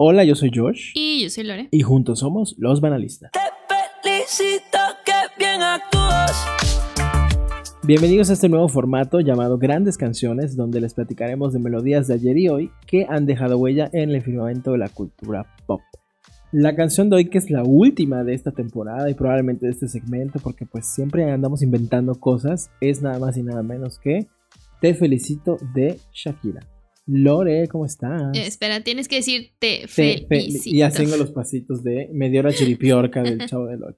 Hola, yo soy Josh. Y yo soy Lore. Y juntos somos los banalistas. Te felicito que bien actúas. Bienvenidos a este nuevo formato llamado Grandes Canciones, donde les platicaremos de melodías de ayer y hoy que han dejado huella en el firmamento de la cultura pop. La canción de hoy, que es la última de esta temporada y probablemente de este segmento, porque pues siempre andamos inventando cosas, es nada más y nada menos que Te felicito de Shakira. Lore, ¿cómo estás? Eh, espera, tienes que decir te Te fe- felicito. y haciendo los pasitos de me dio la chiripiorca del chavo del 8.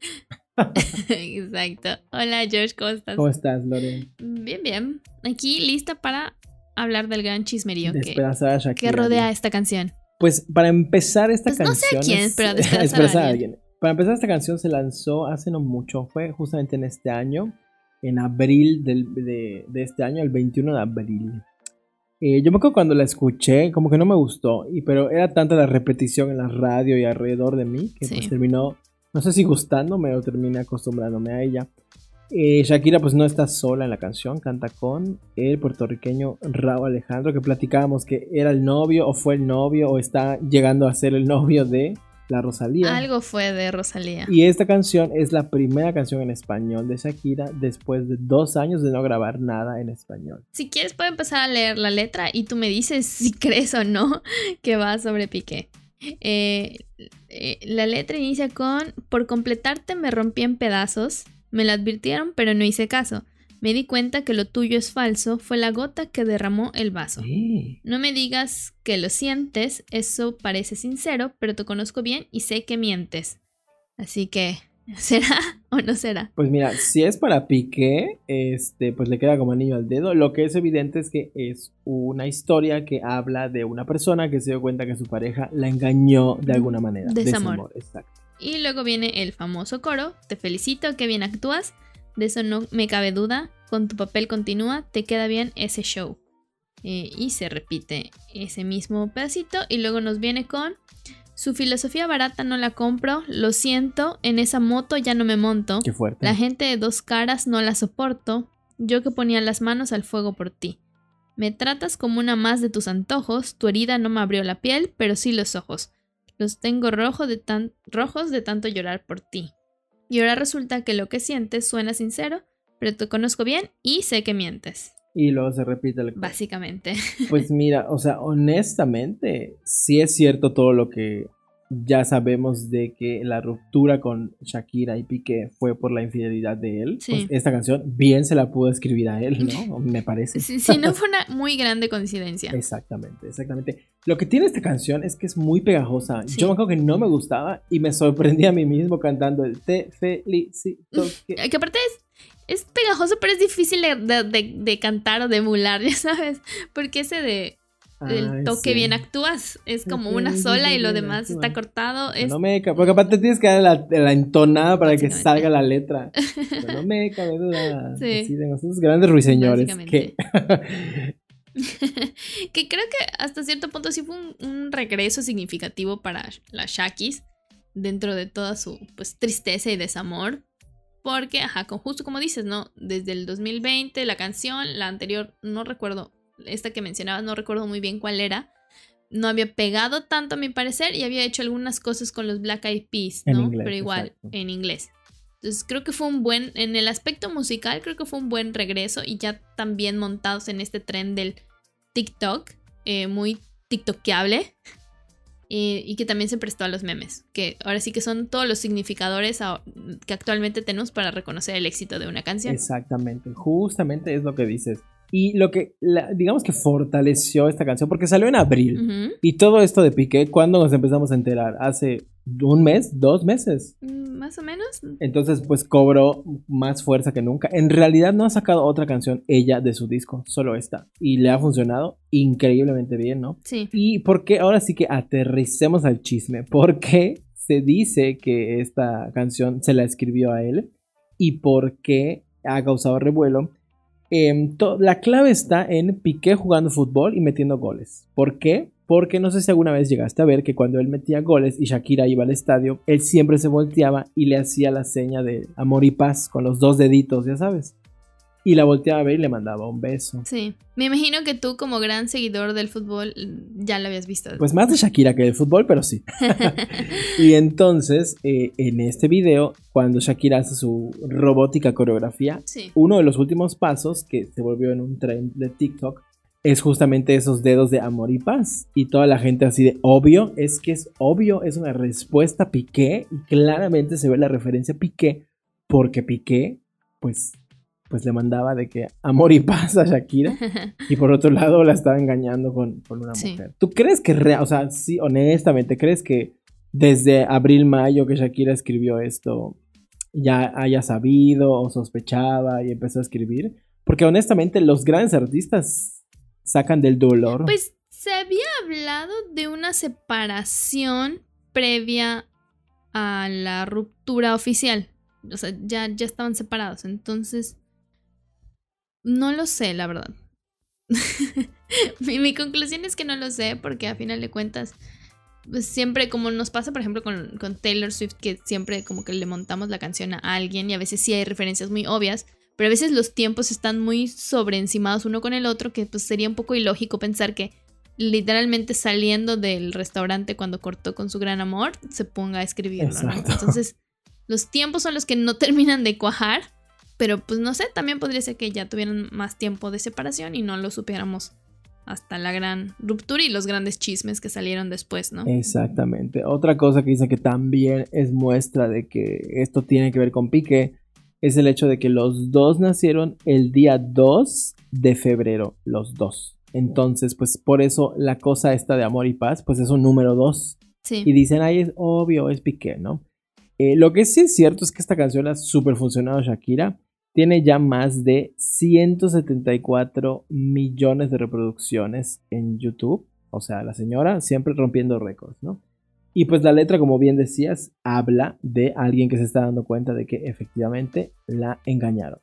Exacto. Hola, George, ¿cómo estás? ¿Cómo estás, Lore? Bien, bien. Aquí lista para hablar del gran chismerío que, Shakira. que rodea esta canción. Pues para empezar esta Pues no sé a canción. quién, es- pero a alguien. alguien. Para empezar esta canción se lanzó hace no mucho, fue justamente en este año, en abril del- de, de este año, el 21 de abril. Eh, yo me acuerdo cuando la escuché, como que no me gustó, y, pero era tanta la repetición en la radio y alrededor de mí que Sí. pues terminó, no sé si gustándome o terminé acostumbrándome a ella. Eh, Shakira pues no está sola en la canción, canta con el puertorriqueño Raúl Alejandro, que platicábamos que era el novio o fue el novio o está llegando a ser el novio de la Rosalía. Algo fue de Rosalía. Y esta canción es la primera canción en español de Shakira después de dos años de no grabar nada en español. Si quieres, puedo empezar a leer la letra y tú me dices si crees o no que va sobre Piqué. Eh, eh, la letra inicia con: Por completarte me rompí en pedazos. Me lo advirtieron, pero no hice caso. Me di cuenta que lo tuyo es falso. Fue la gota que derramó el vaso. Sí. No me digas que lo sientes, eso parece sincero, pero te conozco bien y sé que mientes. Así que, ¿será o no será? Pues mira, si es para Piqué, este, pues le queda como anillo al dedo. Lo que es evidente es que es una historia que habla de una persona que se dio cuenta que su pareja la engañó de alguna manera. Desamor. exacto. Y luego viene el famoso coro, te felicito, qué bien actúas, de eso no me cabe duda, con tu papel continúa, te queda bien ese show. Eh, y se repite ese mismo pedacito y luego nos viene con, su filosofía barata no la compro, lo siento, en esa moto ya no me monto, Qué fuerte. la gente de dos caras no la soporto, yo que ponía las manos al fuego por ti. Me tratas como una más de tus antojos, tu herida no me abrió la piel, pero sí los ojos. Los tengo rojo de tan- rojos de tanto llorar por ti. Y ahora resulta que lo que sientes suena sincero, pero te conozco bien y sé que mientes. Y luego se repite el Básicamente. Pues mira, o sea, honestamente, sí es cierto todo lo que ya sabemos de que la ruptura con Shakira y Piqué fue por la infidelidad de él. Sí. Pues esta canción bien se la pudo escribir a él, ¿no? Me parece. Si, si no fue una muy grande coincidencia. Exactamente, exactamente. Lo que tiene esta canción es que es muy pegajosa. Sí. Yo me acuerdo que no me gustaba y me sorprendí a mí mismo cantando el Te felicito. que-". Que aparte es, es pegajoso, pero es difícil de, de- de- de cantar o de emular, ya sabes. Porque ese de el toque sí. bien actúas es como una sola y lo demás está cortado. Es, No me cabe, porque aparte tienes que dar la, la entonada para que salga la letra. No me cabe duda. Sí. De nosotros grandes ruiseñores. Que, que creo que hasta cierto punto sí fue un, un regreso significativo para las Shakis dentro de toda su pues tristeza y desamor. Porque, ajá, con, justo como dices, ¿no? Desde el 2020, la canción, la anterior, no recuerdo, esta que mencionabas, no recuerdo muy bien cuál era. No había pegado tanto a mi parecer y había hecho algunas cosas con los Black Eyed Peas, ¿no? inglés, Pero igual, exacto. en inglés. Entonces creo que fue un buen, en el aspecto musical, creo que fue un buen regreso y ya también montados en este tren del TikTok, eh, muy TikTokeable. eh, y que también se prestó a los memes, que ahora sí que son todos los significadores a- que actualmente tenemos para reconocer el éxito de una canción. Exactamente, justamente es lo que dices. Y lo que, la- digamos que fortaleció esta canción, porque salió en abril. Y todo esto de Piqué, ¿cuándo nos empezamos a enterar? Hace un mes, dos meses. Mm, Más o menos. Entonces, pues cobró más fuerza que nunca. En realidad no ha sacado otra canción ella de su disco, solo esta. Y le ha funcionado increíblemente bien, ¿no? Sí. Y porque ahora sí que aterricemos al chisme, porque se dice que esta canción se la escribió a él y por qué ha causado revuelo. Em, la clave está en Piqué jugando fútbol y metiendo goles. ¿Por qué? Porque no sé si alguna vez llegaste a ver que cuando él metía goles y Shakira iba al estadio, él siempre se volteaba y le hacía la seña de amor y paz con los dos deditos, ya sabes. Y la volteaba a ver y le mandaba un beso. Sí. Me imagino que tú, como gran seguidor del fútbol, ya lo habías visto. Pues más de Shakira que del fútbol, pero sí. y entonces, eh, en este video, cuando Shakira hace su robótica coreografía, sí. uno de los últimos pasos que se volvió en un trend de TikTok es justamente esos dedos de amor y paz. Y toda la gente así de obvio, es que es obvio, es una respuesta a Piqué y claramente se ve la referencia a Piqué porque Piqué, pues, pues le mandaba de que amor y paz a Shakira y por otro lado la estaba engañando con, con una Sí. mujer. ¿Tú crees que, o sea, sí, honestamente, crees que desde abril, mayo que Shakira escribió esto, ya haya sabido o sospechaba y empezó a escribir? Porque honestamente los grandes artistas sacan del dolor. Pues se había hablado de una separación previa a la ruptura oficial. O sea, ya, ya estaban separados. Entonces, no lo sé, la verdad. mi, mi conclusión es que no lo sé porque a final de cuentas, pues siempre como nos pasa, por ejemplo, con, con Taylor Swift, que siempre como que le montamos la canción a alguien y a veces sí hay referencias muy obvias, pero a veces los tiempos están muy sobreencimados uno con el otro, que pues sería un poco ilógico pensar que literalmente saliendo del restaurante cuando cortó con su gran amor, se ponga a escribirlo, ¿no? Entonces, los tiempos son los que no terminan de cuajar, pero pues no sé, también podría ser que ya tuvieran más tiempo de separación y no lo supiéramos hasta la gran ruptura y los grandes chismes que salieron después, ¿no? Exactamente. Otra cosa que dice que también es muestra de que esto tiene que ver con Piqué es el hecho de que los dos nacieron el día 2 de febrero, los dos. Entonces, pues por eso la cosa esta de amor y paz, pues es un número 2. Sí. Y dicen, ay, es obvio, es Piqué, ¿no? Eh, lo que sí es cierto es que esta canción ha super funcionado Shakira. Tiene ya más de 174 millones de reproducciones en YouTube. O sea, la señora siempre rompiendo récords, ¿no? Y pues la letra, como bien decías, habla de alguien que se está dando cuenta de que efectivamente la engañaron.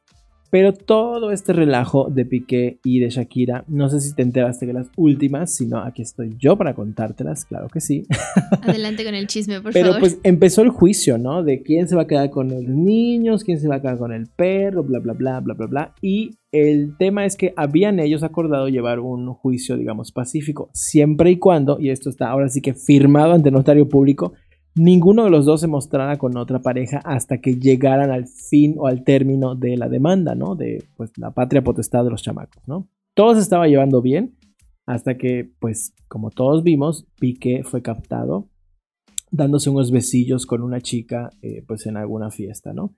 Pero todo este relajo de Piqué y de Shakira, no sé si te enteraste de las últimas, sino aquí estoy yo para contártelas, claro que sí. Adelante con el chisme, por Pero favor. pues empezó el juicio, ¿no? De quién se va a quedar con los niños, quién se va a quedar con el perro, bla, bla, bla, bla, bla, bla. Y el tema es que habían ellos acordado llevar un juicio, digamos, pacífico, siempre y cuando, y esto está ahora sí que firmado ante notario público, ninguno de los dos se mostrara con otra pareja hasta que llegaran al fin o al término de la demanda, ¿no? De pues la patria potestad de los chamacos, ¿no? Todo se estaba llevando bien hasta que, pues, como todos vimos, Piqué fue captado dándose unos besillos con una chica, eh, pues en alguna fiesta, ¿no?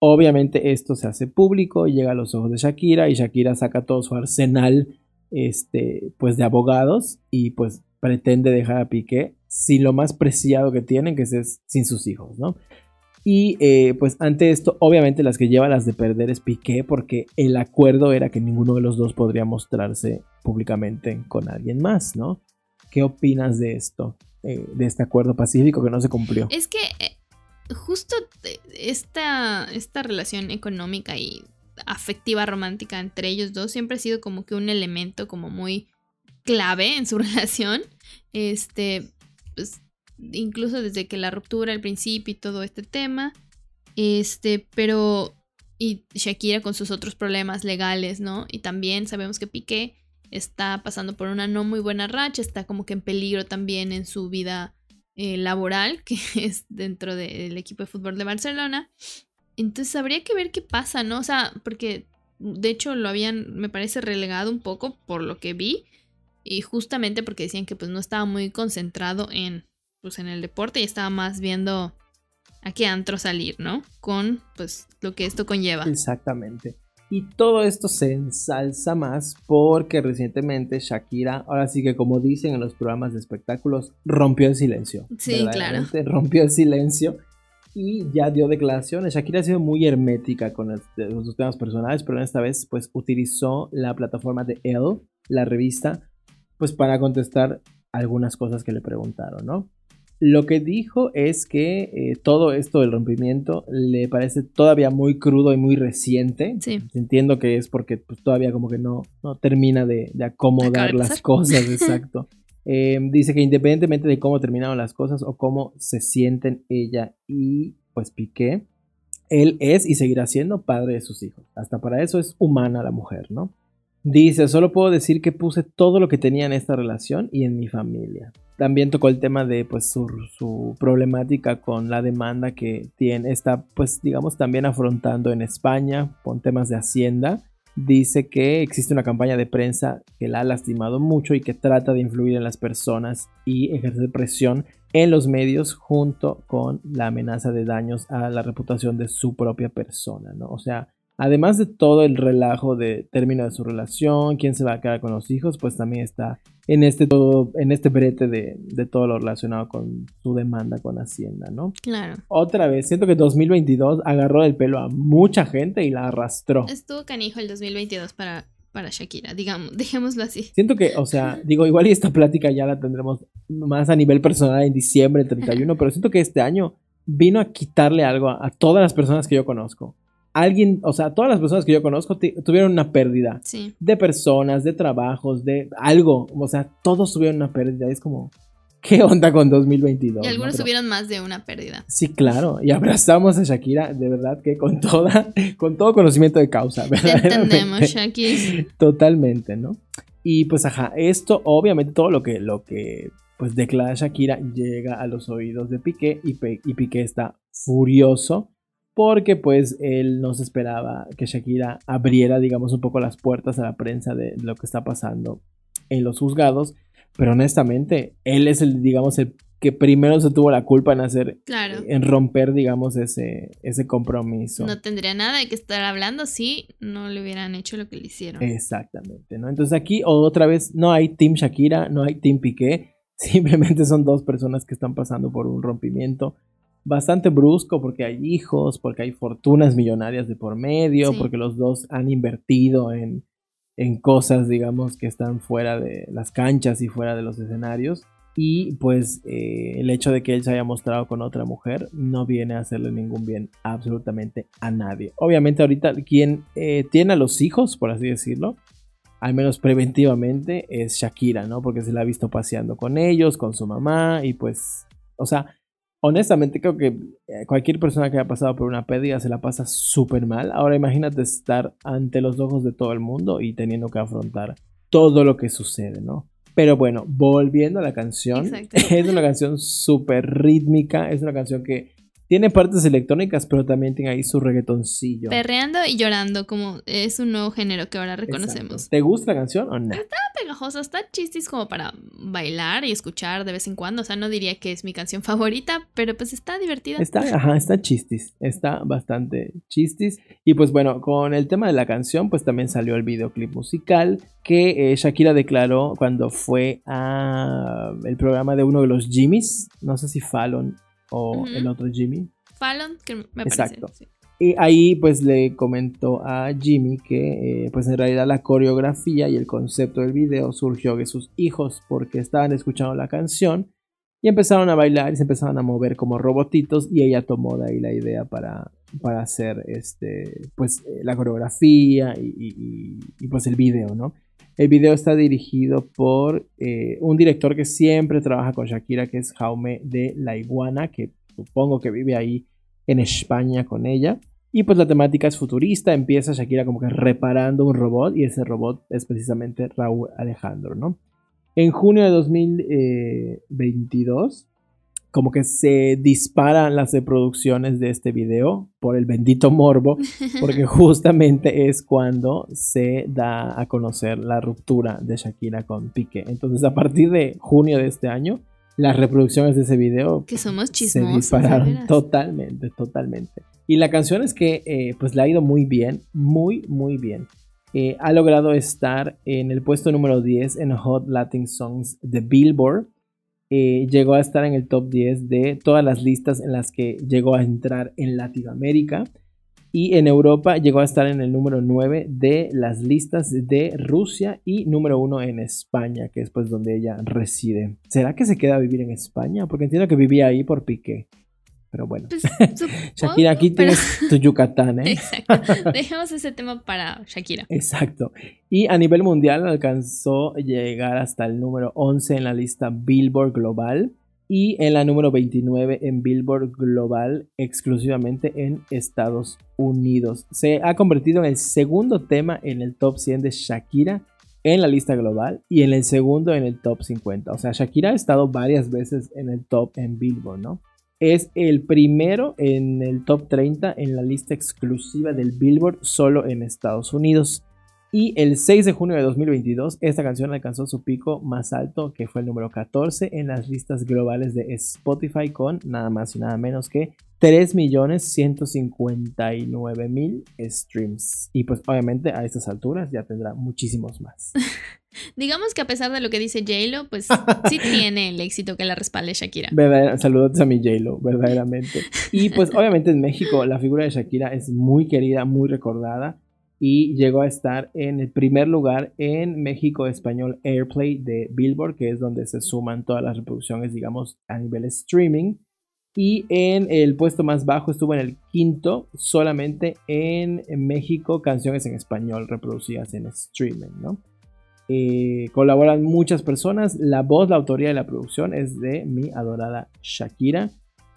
Obviamente esto se hace público, llega a los ojos de Shakira y Shakira saca todo su arsenal, este, pues de abogados y pues pretende dejar a Piqué sin lo más preciado que tienen, que es sin sus hijos, ¿no? Y eh, pues ante esto, obviamente las que lleva las de perder es Piqué, porque el acuerdo era que ninguno de los dos podría mostrarse públicamente con alguien más, ¿no? ¿Qué opinas de esto? eh, de este acuerdo pacífico que no se cumplió. Es que eh, justo esta, esta relación económica y afectiva romántica entre ellos dos siempre ha sido como que un elemento como muy clave en su relación. Este, pues incluso desde que la ruptura al principio y todo este tema. Este, pero y Shakira con sus otros problemas legales, ¿no? Y también sabemos que Piqué está pasando por una no muy buena racha, está como que en peligro también en su vida eh, laboral, que es dentro del equipo de fútbol de Barcelona. Entonces habría que ver qué pasa, ¿no? O sea, porque de hecho lo habían, me parece, relegado un poco por lo que vi. Y justamente porque decían que pues no estaba muy concentrado en, pues, en el deporte y estaba más viendo a qué antro salir, ¿no? Con pues lo que esto conlleva. Exactamente. Y todo esto se ensalza más porque recientemente Shakira, ahora sí que como dicen en los programas de espectáculos, rompió el silencio. Sí, claro. Rompió el silencio y ya dio declaraciones. Shakira ha sido muy hermética con de los temas personales, pero esta vez pues utilizó la plataforma de Elle, la revista, pues para contestar algunas cosas que le preguntaron, ¿no? Lo que dijo es que eh, todo esto del rompimiento le parece todavía muy crudo y muy reciente. Sí. Entiendo que es porque pues, todavía como que no, no termina de, de acomodar de las cosas, exacto. Eh, dice que independientemente de cómo terminaron las cosas o cómo se sienten ella y pues Piqué, él es y seguirá siendo padre de sus hijos. Hasta para eso es humana la mujer, ¿no? Dice, solo puedo decir que puse todo lo que tenía en esta relación y en mi familia. También tocó el tema de pues su, su problemática con la demanda que tiene, está pues digamos también afrontando en España con temas de hacienda. Dice que existe una campaña de prensa que la ha lastimado mucho y que trata de influir en las personas y ejercer presión en los medios junto con la amenaza de daños a la reputación de su propia persona, ¿no? O sea, además de todo el relajo de término de su relación, quién se va a quedar con los hijos, pues también está en este todo, en este brete de, de todo lo relacionado con su demanda con Hacienda, ¿no? Claro. Otra vez, siento que 2022 agarró el pelo a mucha gente y la arrastró. Estuvo canijo el 2022 para, para Shakira, digamos, dejémoslo así. Siento que, o sea, digo, igual y esta plática ya la tendremos más a nivel personal en diciembre, el 31, pero siento que este año vino a quitarle algo a, a todas las personas que yo conozco. Alguien, o sea, todas las personas que yo conozco tuvieron una pérdida Sí. de personas, de trabajos, de algo. O sea, todos tuvieron una pérdida. Es como, ¿qué onda con 2022? Y algunos no? Pero- tuvieron más de una pérdida. Sí, claro. Y abrazamos a Shakira, de verdad que con toda, con todo conocimiento de causa. Entendemos, Shakis. Totalmente, ¿no? Y pues ajá, esto obviamente todo lo que, lo que pues declara Shakira llega a los oídos de Piqué y, Pe- y Piqué está furioso porque pues él no se esperaba que Shakira abriera digamos un poco las puertas a la prensa de lo que está pasando en los juzgados, pero honestamente él es el digamos el que primero se tuvo la culpa en hacer Claro. en romper digamos ese ese compromiso. No tendría nada de que estar hablando si no le hubieran hecho lo que le hicieron. Exactamente, ¿no? Entonces aquí otra vez no hay Team Shakira, no hay Team Piqué, simplemente son dos personas que están pasando por un rompimiento bastante brusco porque hay hijos, porque hay fortunas millonarias de por medio, Sí. porque los dos han invertido en, en cosas, digamos, que están fuera de las canchas y fuera de los escenarios. Y pues eh, el hecho de que él se haya mostrado con otra mujer no viene a hacerle ningún bien absolutamente a nadie. Obviamente ahorita quien eh, tiene a los hijos, por así decirlo, al menos preventivamente, es Shakira, ¿no? Porque se la ha visto paseando con ellos, con su mamá y pues, o sea, honestamente creo que eh, cualquier persona que haya pasado por una pérdida se la pasa súper mal. Ahora imagínate estar ante los ojos de todo el mundo y teniendo que afrontar todo lo que sucede, ¿no? Pero bueno, volviendo a la canción, Exacto. es una canción súper rítmica, es una canción que tiene partes electrónicas, pero también tiene ahí su reggaetoncillo. Perreando y llorando, como es un nuevo género que ahora reconocemos. Exacto. ¿Te gusta la canción o no? pegajoso, está chistis como para bailar y escuchar de vez en cuando. O sea, no diría que es mi canción favorita, pero pues está divertida. Está, ajá, está chistis, está bastante chistis. Y pues bueno, con el tema de la canción, pues también salió el videoclip musical que eh, Shakira declaró cuando fue a el programa de uno de los Jimmys, no sé si Fallon o el otro Jimmy. Fallon, que me Exacto. parece. sí. Y ahí pues le comentó a Jimmy que eh, pues en realidad la coreografía y el concepto del video surgió de sus hijos porque estaban escuchando la canción y empezaron a bailar y se empezaron a mover como robotitos y ella tomó de ahí la idea para, para hacer este pues eh, la coreografía y, y- y- y, pues el video, ¿no? El video está dirigido por eh, un director que siempre trabaja con Shakira que es Jaume de la Iguana que supongo que vive ahí en España con ella. Y pues la temática es futurista, empieza Shakira como que reparando un robot y ese robot es precisamente Raúl Alejandro, ¿no? En junio de 2022, como que se disparan las reproducciones de este video por el bendito morbo, porque justamente es cuando se da a conocer la ruptura de Shakira con Piqué. Entonces a partir de junio de este año, las reproducciones de ese video Que somos se chismosos. de dispararon totalmente, totalmente. Y la canción es que eh, pues le ha ido muy bien, muy, muy bien. Eh, ha logrado estar en el puesto número 10 en Hot Latin Songs de Billboard. Eh, llegó a estar en el top 10 de todas las listas en las que llegó a entrar en Latinoamérica. Y en Europa llegó a estar en el número 9 de las listas de Rusia y número 1 en España, que es pues donde ella reside. ¿Será que se queda a vivir en España? Porque entiendo que vivía ahí por Piqué. Pero bueno. Pues, supongo, Shakira, aquí pero- tienes tu Yucatán, ¿eh? Exacto. Dejemos ese tema para Shakira. Exacto. Y a nivel mundial alcanzó llegar hasta el número 11 en la lista Billboard Global. y en la número 29 en Billboard Global exclusivamente en Estados Unidos. Se ha convertido en el segundo tema en el top 100 de Shakira en la lista global y en el segundo en el top 50. O sea, Shakira ha estado varias veces en el top en Billboard, ¿no? Es el primero en el top 30 en la lista exclusiva del Billboard solo en Estados Unidos. Y el 6 de junio de 2022, esta canción alcanzó su pico más alto, que fue el número 14 en las listas globales de Spotify, con nada más y nada menos que 3.159.000 streams. Y pues obviamente a estas alturas ya tendrá muchísimos más. Digamos que a pesar de lo que dice J-Lo, pues sí tiene el éxito que la respalde Shakira. saludos a mi J-Lo, verdaderamente. Y pues obviamente en México la figura de Shakira es muy querida, muy recordada y llegó a estar en el primer lugar en México Español Airplay de Billboard, que es donde se suman todas las reproducciones, digamos, a nivel streaming. Y en el puesto más bajo estuvo en el quinto, solamente en México, canciones en español reproducidas en streaming, ¿no? Eh, colaboran muchas personas, la voz, la autoría de la producción es de mi adorada Shakira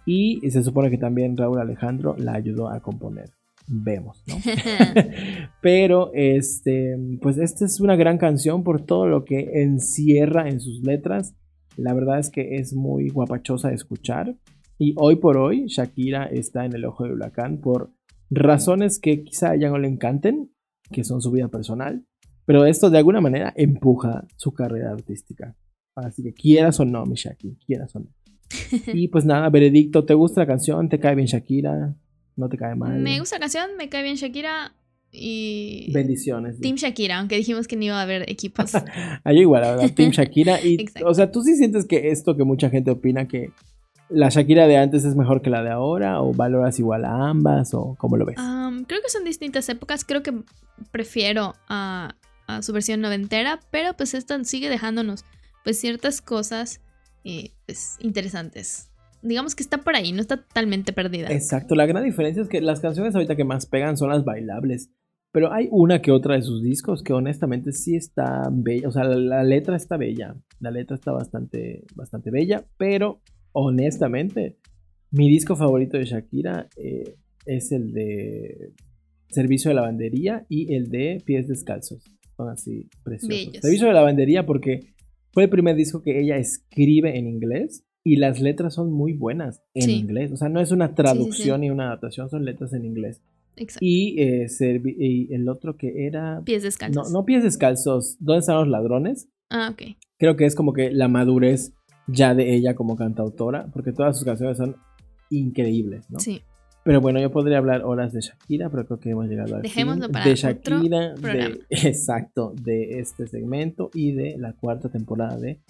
y se supone que también Raúl Alejandro la ayudó a componer vemos, ¿no? Pero este, pues esta es una gran canción por todo lo que encierra en sus letras. La verdad es que es muy guapachosa de escuchar. Y hoy por hoy Shakira está en el ojo del huracán por razones que quizá ya no le encanten, que son su vida personal. Pero esto de alguna manera empuja su carrera artística. Así que quieras o no, mi Shakira, quieras o no. Y pues nada, veredicto, ¿te gusta la canción? ¿Te cae bien Shakira? No te cae mal. Me gusta la canción, me cae bien Shakira y. Bendiciones. Team Shakira, aunque dijimos que no iba a haber equipos. Hay igual, la verdad, Team Shakira. Y, o sea, ¿tú sí sientes que esto que mucha gente opina que la Shakira de antes es mejor que la de ahora? ¿O valoras igual a ambas? ¿O cómo lo ves? creo que son distintas épocas. Creo que prefiero a, a, su versión noventera, pero pues esta sigue dejándonos pues ciertas cosas eh, pues, interesantes digamos que está por ahí, no está totalmente perdida. Exacto, la gran diferencia es que las canciones ahorita que más pegan son las bailables. Pero hay una que otra de sus discos que honestamente sí está bella. O sea, la, letra está bella. La letra está bastante, bastante bella. Pero honestamente, mi disco favorito de Shakira eh, es el de Servicio de Lavandería y el de Pies Descalzos. Son así preciosos. Servicio de Lavandería porque fue el primer disco que ella escribe en inglés y las letras son muy buenas en inglés. O sea, no es una traducción ni una adaptación, son letras en inglés. Exacto. Y, eh, y, el otro que era... Pies descalzos. No, no pies descalzos. ¿Dónde están los ladrones? Ah, ok. Creo que es como que la madurez ya de ella como cantautora, porque todas sus canciones son increíbles, ¿no? Sí. Pero bueno, yo podría hablar horas de Shakira, pero creo que hemos llegado al Dejémoslo fin para de Shakira, de, exacto, de este segmento y de la cuarta temporada de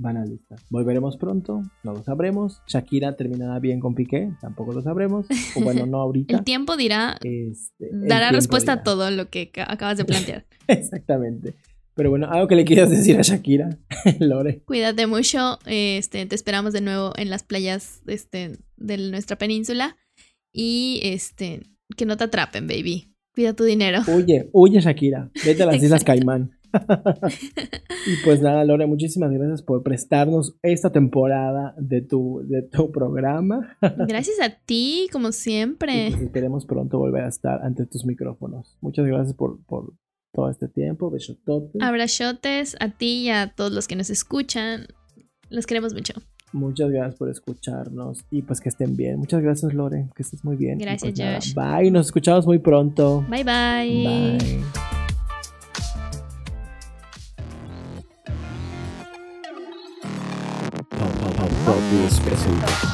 Banalista. Volveremos pronto, no lo sabremos. Shakira terminará bien con Piqué, tampoco lo sabremos. O bueno, no ahorita. el tiempo dirá, este, dará respuesta a todo lo que acabas de plantear. Exactamente. Pero bueno, algo que le quieras decir a Shakira, Lore. Cuídate mucho, este, te esperamos de nuevo en las playas este, de nuestra península y este, que no te atrapen, baby. Cuida tu dinero. Huye, huye Shakira, vete a las Islas Caimán. Y pues nada, Lore, muchísimas gracias por prestarnos esta temporada de tu, de tu programa. gracias a ti, como siempre. Y pues esperemos pronto volver a estar ante tus micrófonos. Muchas gracias por, por todo este tiempo. Besototes. Abrazotes a ti y a todos los que nos escuchan. Los queremos mucho. Muchas gracias por escucharnos y pues que estén bien. Muchas gracias, Lore. Que estés muy bien. Gracias, pues bye. Nos escuchamos muy pronto. Bye, bye. Bye. Pop, pop,